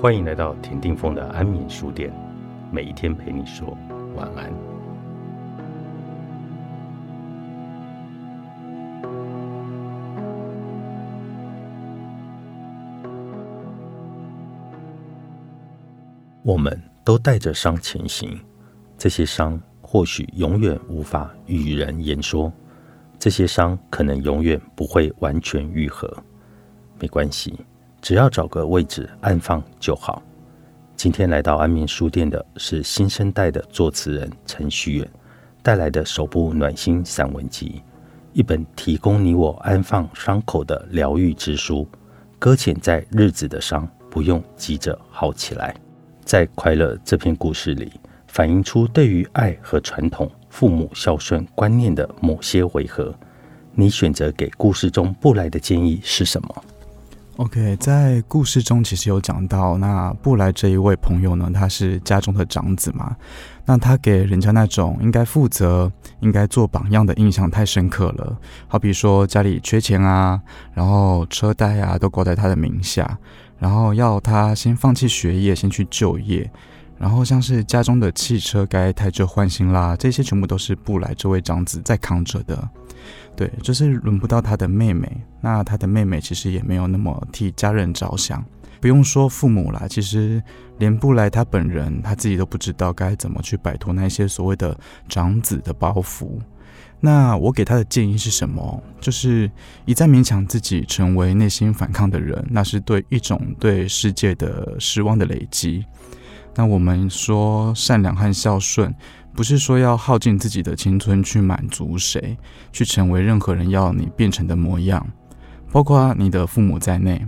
欢迎来到田定峰的安眠书店，每一天陪你说晚安。我们都带着伤前行，这些伤或许永远无法与人言说，这些伤可能永远不会完全愈合。没关系，只要找个位置安放就好。今天来到安眠书店的是新生代的作词人陈旭远带来的首部暖心散文集，一本提供你我安放伤口的疗愈之书。搁浅在日子的伤，不用急着好起来。在快乐这篇故事里，反映出对于爱和传统、父母孝顺观念的某些违和。你选择给故事中布莱的建议是什么？OK，在故事中其实有讲到，那布莱这一位朋友呢，他是家中的长子嘛，那他给人家那种应该负责、应该做榜样的印象太深刻了。好比说家里缺钱啊，然后车贷啊都挂在他的名下。然后要他先放弃学业，先去就业。然后像是家中的汽车该汰旧换新啦，这些全部都是布莱这位长子在扛着的。对，就是轮不到他的妹妹。那他的妹妹其实也没有那么替家人着想。不用说父母啦，其实连布莱他本人他自己都不知道该怎么去摆脱那些所谓的长子的包袱。那我给他的建议是什么？就是一再勉强自己成为内心反抗的人，那是对一种对世界的失望的累积。那我们说善良和孝顺，不是说要耗尽自己的青春去满足谁，去成为任何人要你变成的模样，包括你的父母在内。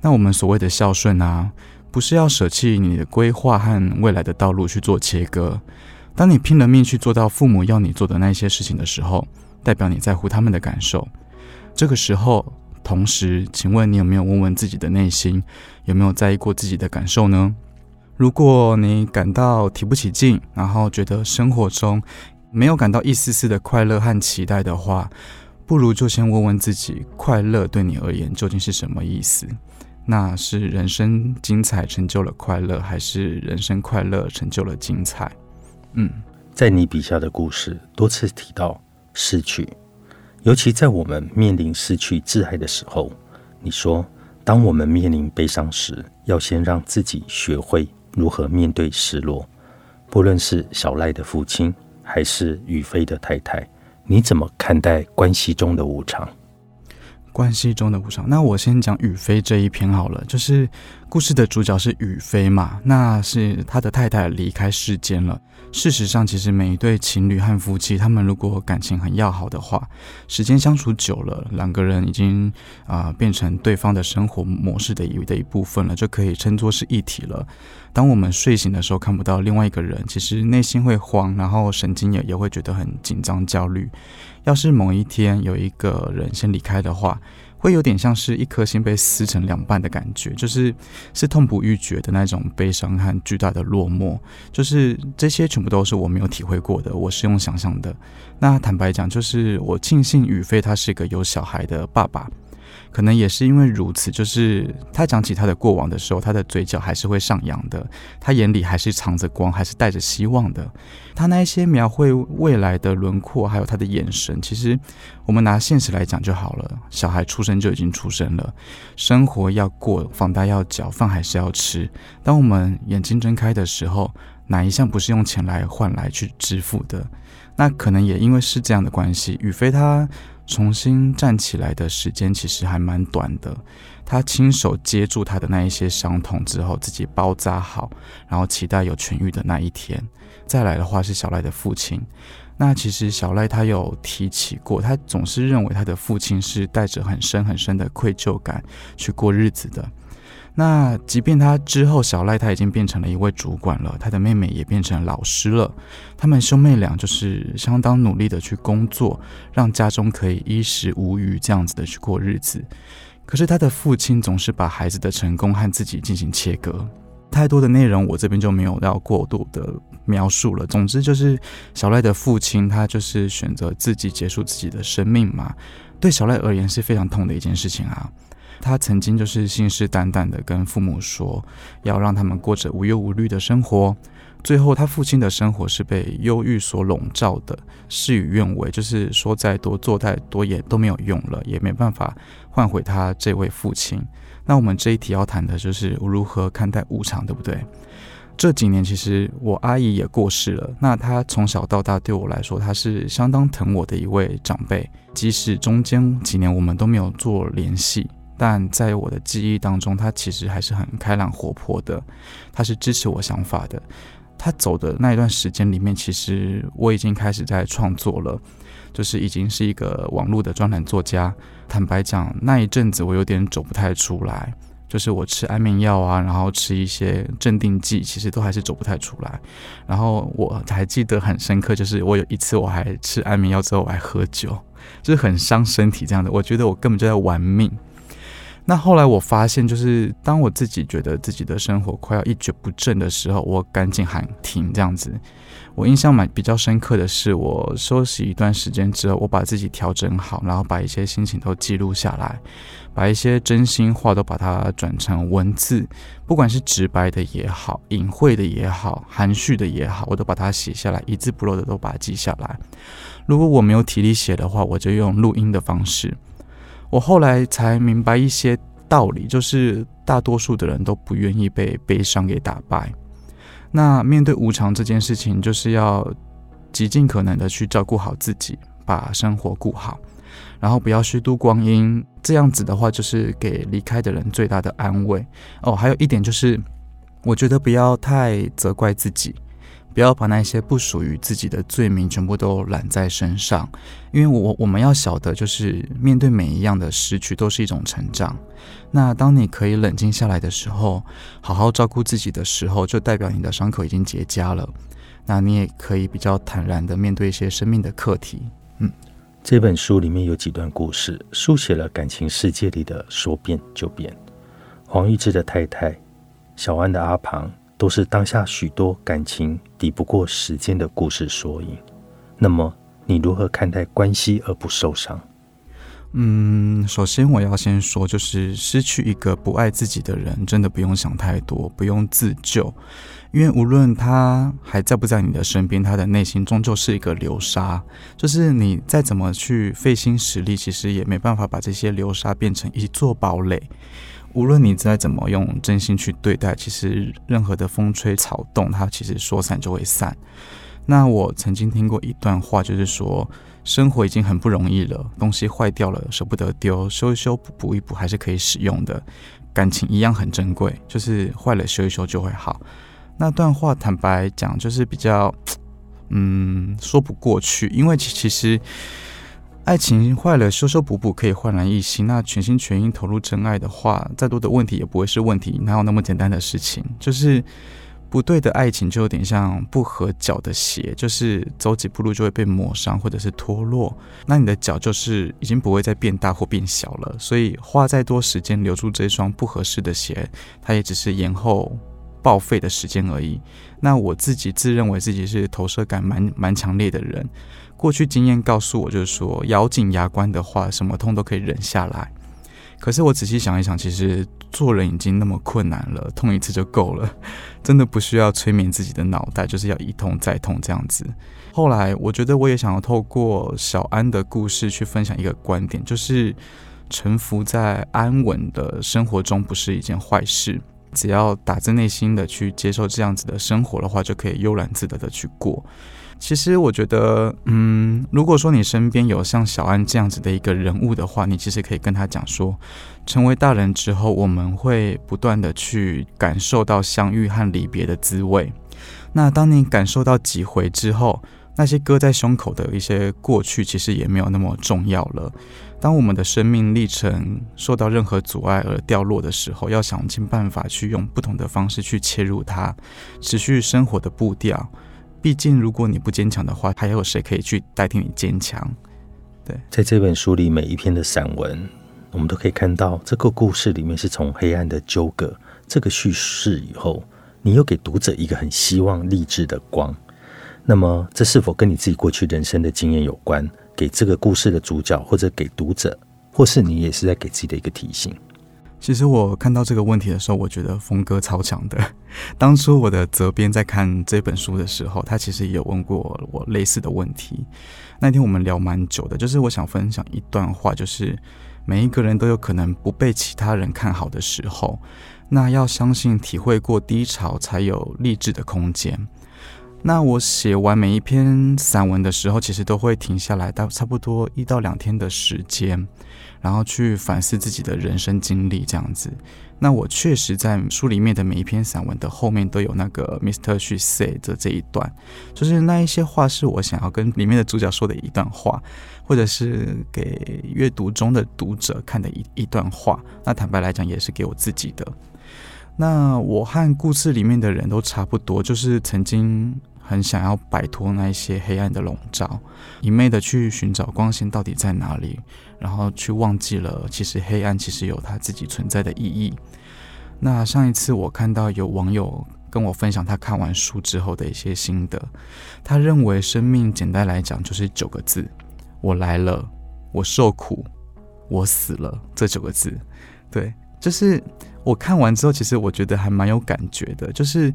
那我们所谓的孝顺啊，不是要舍弃你的规划和未来的道路去做切割。当你拼了命去做到父母要你做的那些事情的时候，代表你在乎他们的感受。这个时候，同时，请问你有没有问问自己的内心，有没有在意过自己的感受呢？如果你感到提不起劲，然后觉得生活中没有感到一丝丝的快乐和期待的话，不如就先问问自己，快乐对你而言究竟是什么意思？那是人生精彩成就了快乐，还是人生快乐成就了精彩？嗯，在你笔下的故事多次提到失去，尤其在我们面临失去挚爱的时候，你说，当我们面临悲伤时，要先让自己学会如何面对失落。不论是小赖的父亲，还是宇飞的太太，你怎么看待关系中的无常？关系中的无常，那我先讲宇飞这一篇好了，就是故事的主角是宇飞嘛，那是他的太太离开世间了。事实上，其实每一对情侣和夫妻，他们如果感情很要好的话，时间相处久了，两个人已经啊变成对方的生活模式的一的一部分了，就可以称作是一体了。当我们睡醒的时候看不到另外一个人，其实内心会慌，然后神经也也会觉得很紧张焦虑。要是某一天有一个人先离开的话，会有点像是一颗心被撕成两半的感觉，就是是痛不欲绝的那种悲伤和巨大的落寞。就是这些全部都是我没有体会过的，我是用想象的。那坦白讲，就是我庆幸宇飞他是一个有小孩的爸爸。可能也是因为如此，就是他讲起他的过往的时候，他的嘴角还是会上扬的，他眼里还是藏着光，还是带着希望的。他那一些描绘未来的轮廓，还有他的眼神，其实我们拿现实来讲就好了。小孩出生就已经出生了，生活要过，房贷要缴，饭还是要吃。当我们眼睛睁开的时候，哪一项不是用钱来换来去支付的？那可能也因为是这样的关系，宇飞他。重新站起来的时间其实还蛮短的。他亲手接住他的那一些伤痛之后，自己包扎好，然后期待有痊愈的那一天。再来的话是小赖的父亲。那其实小赖他有提起过，他总是认为他的父亲是带着很深很深的愧疚感去过日子的。那即便他之后小赖他已经变成了一位主管了，他的妹妹也变成老师了，他们兄妹俩就是相当努力的去工作，让家中可以衣食无虞这样子的去过日子。可是他的父亲总是把孩子的成功和自己进行切割，太多的内容我这边就没有要过度的描述了。总之就是小赖的父亲他就是选择自己结束自己的生命嘛，对小赖而言是非常痛的一件事情啊。他曾经就是信誓旦旦的跟父母说，要让他们过着无忧无虑的生活。最后，他父亲的生活是被忧郁所笼罩的，事与愿违，就是说再多做再多也都没有用了，也没办法换回他这位父亲。那我们这一题要谈的就是如何看待无常，对不对？这几年其实我阿姨也过世了，那她从小到大对我来说，她是相当疼我的一位长辈，即使中间几年我们都没有做联系。但在我的记忆当中，他其实还是很开朗活泼的，他是支持我想法的。他走的那一段时间里面，其实我已经开始在创作了，就是已经是一个网络的专栏作家。坦白讲，那一阵子我有点走不太出来，就是我吃安眠药啊，然后吃一些镇定剂，其实都还是走不太出来。然后我还记得很深刻，就是我有一次我还吃安眠药之后我还喝酒，就是很伤身体这样的。我觉得我根本就在玩命。那后来我发现，就是当我自己觉得自己的生活快要一蹶不振的时候，我赶紧喊停，这样子。我印象蛮比较深刻的是，我休息一段时间之后，我把自己调整好，然后把一些心情都记录下来，把一些真心话都把它转成文字，不管是直白的也好，隐晦的也好，含蓄的也好，我都把它写下来，一字不漏的都把它记下来。如果我没有体力写的话，我就用录音的方式。我后来才明白一些道理，就是大多数的人都不愿意被悲伤给打败。那面对无常这件事情，就是要极尽可能的去照顾好自己，把生活顾好，然后不要虚度光阴。这样子的话，就是给离开的人最大的安慰。哦，还有一点就是，我觉得不要太责怪自己。不要把那些不属于自己的罪名全部都揽在身上，因为我我们要晓得，就是面对每一样的失去都是一种成长。那当你可以冷静下来的时候，好好照顾自己的时候，就代表你的伤口已经结痂了。那你也可以比较坦然的面对一些生命的课题。嗯，这本书里面有几段故事，书写了感情世界里的说变就变。黄玉志的太太，小安的阿庞。都是当下许多感情抵不过时间的故事缩影。那么，你如何看待关系而不受伤？嗯，首先我要先说，就是失去一个不爱自己的人，真的不用想太多，不用自救，因为无论他还在不在你的身边，他的内心终究是一个流沙。就是你再怎么去费心实力，其实也没办法把这些流沙变成一座堡垒。无论你再怎么用真心去对待，其实任何的风吹草动，它其实说散就会散。那我曾经听过一段话，就是说，生活已经很不容易了，东西坏掉了舍不得丢，修一修补补一补还是可以使用的。感情一样很珍贵，就是坏了修一修就会好。那段话坦白讲，就是比较，嗯，说不过去，因为其实。爱情坏了，修修补补可以焕然一新。那全心全意投入真爱的话，再多的问题也不会是问题。哪有那么简单的事情？就是不对的爱情，就有点像不合脚的鞋，就是走几步路就会被磨伤或者是脱落。那你的脚就是已经不会再变大或变小了。所以花再多时间留住这双不合适的鞋，它也只是延后报废的时间而已。那我自己自认为自己是投射感蛮蛮强烈的人。过去经验告诉我，就是说咬紧牙关的话，什么痛都可以忍下来。可是我仔细想一想，其实做人已经那么困难了，痛一次就够了，真的不需要催眠自己的脑袋，就是要一痛再痛这样子。后来我觉得我也想要透过小安的故事去分享一个观点，就是臣服在安稳的生活中不是一件坏事，只要打自内心的去接受这样子的生活的话，就可以悠然自得的去过。其实我觉得，嗯，如果说你身边有像小安这样子的一个人物的话，你其实可以跟他讲说，成为大人之后，我们会不断的去感受到相遇和离别的滋味。那当你感受到几回之后，那些搁在胸口的一些过去，其实也没有那么重要了。当我们的生命历程受到任何阻碍而掉落的时候，要想尽办法去用不同的方式去切入它，持续生活的步调。毕竟，如果你不坚强的话，还有谁可以去代替你坚强？对，在这本书里，每一篇的散文，我们都可以看到这个故事里面是从黑暗的纠葛这个叙事以后，你又给读者一个很希望励志的光。那么，这是否跟你自己过去人生的经验有关？给这个故事的主角，或者给读者，或是你也是在给自己的一个提醒？其实我看到这个问题的时候，我觉得峰哥超强的。当初我的责编在看这本书的时候，他其实也有问过我类似的问题。那天我们聊蛮久的，就是我想分享一段话，就是每一个人都有可能不被其他人看好的时候，那要相信体会过低潮，才有励志的空间。那我写完每一篇散文的时候，其实都会停下来，到差不多一到两天的时间，然后去反思自己的人生经历这样子。那我确实在书里面的每一篇散文的后面都有那个 Mister 去 Say 的这一段，就是那一些话是我想要跟里面的主角说的一段话，或者是给阅读中的读者看的一一段话。那坦白来讲，也是给我自己的。那我和故事里面的人都差不多，就是曾经很想要摆脱那一些黑暗的笼罩，一昧的去寻找光线到底在哪里，然后去忘记了其实黑暗其实有它自己存在的意义。那上一次我看到有网友跟我分享他看完书之后的一些心得，他认为生命简单来讲就是九个字：我来了，我受苦，我死了。这九个字，对，就是。我看完之后，其实我觉得还蛮有感觉的。就是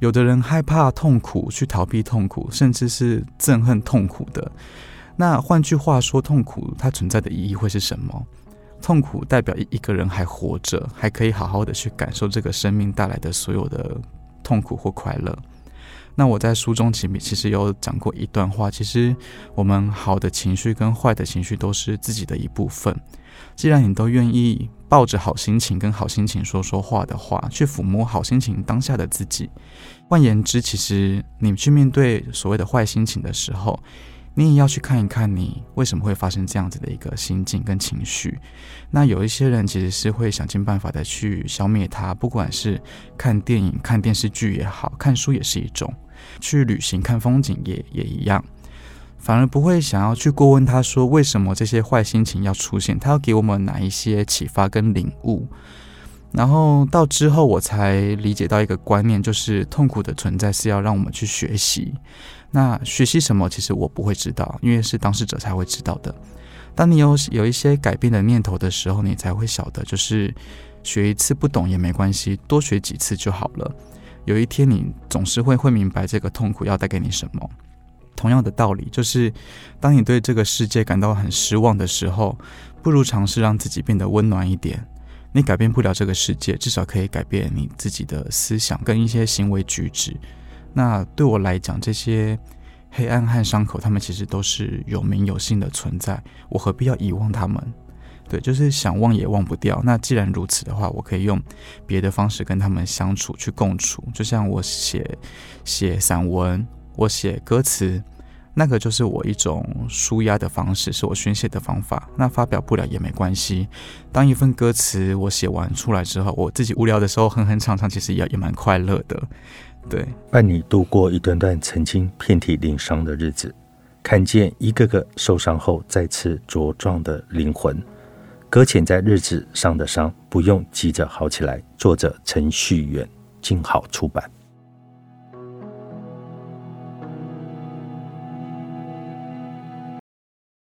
有的人害怕痛苦，去逃避痛苦，甚至是憎恨痛苦的。那换句话说，痛苦它存在的意义会是什么？痛苦代表一个人还活着，还可以好好的去感受这个生命带来的所有的痛苦或快乐。那我在书中其其实有讲过一段话，其实我们好的情绪跟坏的情绪都是自己的一部分。既然你都愿意抱着好心情跟好心情说说话的话，去抚摸好心情当下的自己，换言之，其实你去面对所谓的坏心情的时候，你也要去看一看你为什么会发生这样子的一个心境跟情绪。那有一些人其实是会想尽办法的去消灭它，不管是看电影、看电视剧也好看书也是一种，去旅行看风景也也一样。反而不会想要去过问他说为什么这些坏心情要出现，他要给我们哪一些启发跟领悟。然后到之后我才理解到一个观念，就是痛苦的存在是要让我们去学习。那学习什么，其实我不会知道，因为是当事者才会知道的。当你有有一些改变的念头的时候，你才会晓得，就是学一次不懂也没关系，多学几次就好了。有一天你总是会会明白这个痛苦要带给你什么。同样的道理，就是当你对这个世界感到很失望的时候，不如尝试让自己变得温暖一点。你改变不了这个世界，至少可以改变你自己的思想跟一些行为举止。那对我来讲，这些黑暗和伤口，他们其实都是有名有姓的存在。我何必要遗忘他们？对，就是想忘也忘不掉。那既然如此的话，我可以用别的方式跟他们相处，去共处。就像我写写散文。我写歌词，那个就是我一种舒压的方式，是我宣泄的方法。那发表不了也没关系。当一份歌词我写完出来之后，我自己无聊的时候哼哼唱唱，其实也也蛮快乐的。对，伴你度过一段段曾经遍体鳞伤的日子，看见一个个受伤后再次茁壮的灵魂，搁浅在日子上的伤，不用急着好起来。作者陈旭远，静好出版。